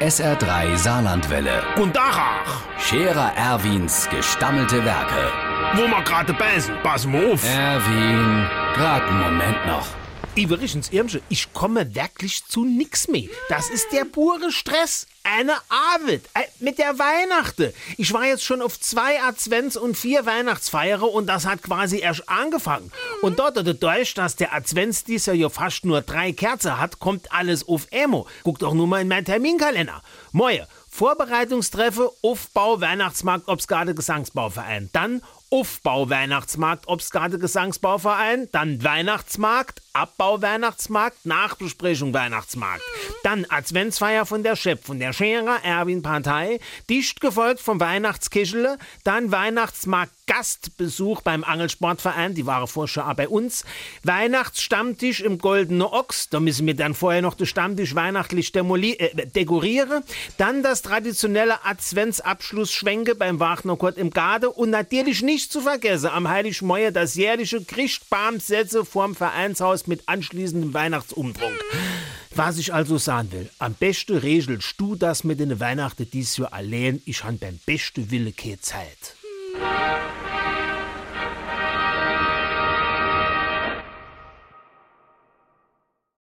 SR3 Saarlandwelle. Und Dachach, Scherer Erwins gestammelte Werke. wo wir gerade beißen, pass mal auf. Erwin, grad einen Moment noch. Übrigens, Irmsche, ich komme wirklich zu nix mehr. Das ist der pure Stress. Eine Arbeit. Äh, mit der Weihnachten. Ich war jetzt schon auf zwei Advents- und vier Weihnachtsfeiere und das hat quasi erst angefangen. Und dort dadurch, dass der Advents dies Jahr ja fast nur drei Kerzen hat, kommt alles auf Emo. Guck doch nur mal in meinen Terminkalender. Moje, Vorbereitungstreffe, Aufbau, Weihnachtsmarkt, Obstgarde, Gesangsbauverein. Dann Aufbau, Weihnachtsmarkt, Obstgarde, Gesangsbauverein. Dann Weihnachtsmarkt, Abbau, Weihnachtsmarkt, Nachbesprechung, Weihnachtsmarkt. Dann Adventsfeier von der Chef, von der Scherer, Erwin Partei. Dicht gefolgt vom Weihnachtskischele. Dann Weihnachtsmarkt, Gastbesuch beim Angelsportverein, die waren vorher schon auch bei uns. Weihnachtsstammtisch im Goldene Ochs, da müssen wir dann vorher noch den Stammtisch weihnachtlich äh, dekorieren. Dann das traditionelle Adventsabschlussschwenke beim Wagnerkurt im Garde und natürlich nicht zu vergessen am Heiligmäuer das jährliche Christbaumsätze vorm Vereinshaus mit anschließendem Weihnachtsumtrunk. Was ich also sagen will, am besten regelst du das mit den Weihnachten dies Jahr allein. Ich han beim besten Wille keine Zeit.